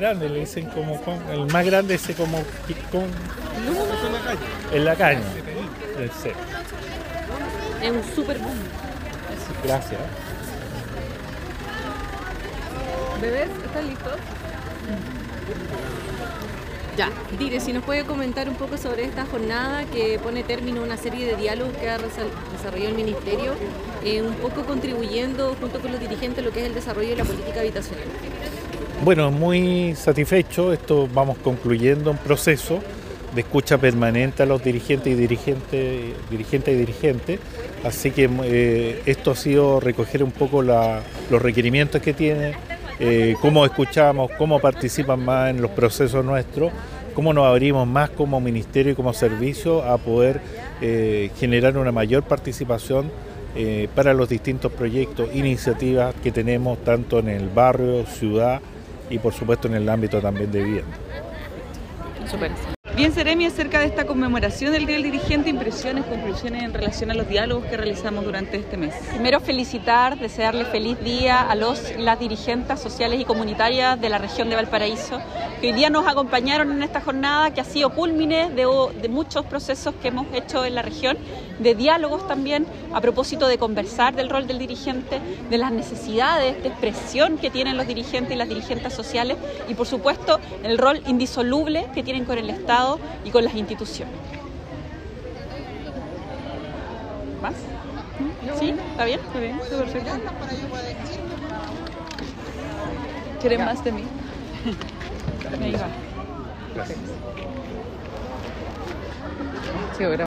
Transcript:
grande, le dicen como el más grande ese como con, en la caña. Es un super boom. Gracias. ¿Bebés? ¿Están listos? Ya, Dire, si nos puede comentar un poco sobre esta jornada que pone término a una serie de diálogos que ha desarrollado el Ministerio, eh, un poco contribuyendo junto con los dirigentes lo que es el desarrollo de la política habitacional. Bueno, muy satisfecho. Esto vamos concluyendo un proceso de escucha permanente a los dirigentes y dirigentes, dirigentes y dirigentes. Así que eh, esto ha sido recoger un poco los requerimientos que tiene, eh, cómo escuchamos, cómo participan más en los procesos nuestros, cómo nos abrimos más como ministerio y como servicio a poder eh, generar una mayor participación para los distintos proyectos, iniciativas que tenemos tanto en el barrio, ciudad y por supuesto en el ámbito también de vivienda. Bien, Seremi, acerca de esta conmemoración del Día del Dirigente, impresiones, conclusiones en relación a los diálogos que realizamos durante este mes. Primero felicitar, desearle feliz día a los las dirigentes sociales y comunitarias de la región de Valparaíso, que hoy día nos acompañaron en esta jornada que ha sido culmine de, de muchos procesos que hemos hecho en la región, de diálogos también, a propósito de conversar del rol del dirigente, de las necesidades de expresión que tienen los dirigentes y las dirigentes sociales y por supuesto el rol indisoluble que tienen con el Estado y con las instituciones. ¿Más? ¿Sí? ¿Está bien? Está bien, está perfecto. ¿Quieren más de mí? Venga. Sí,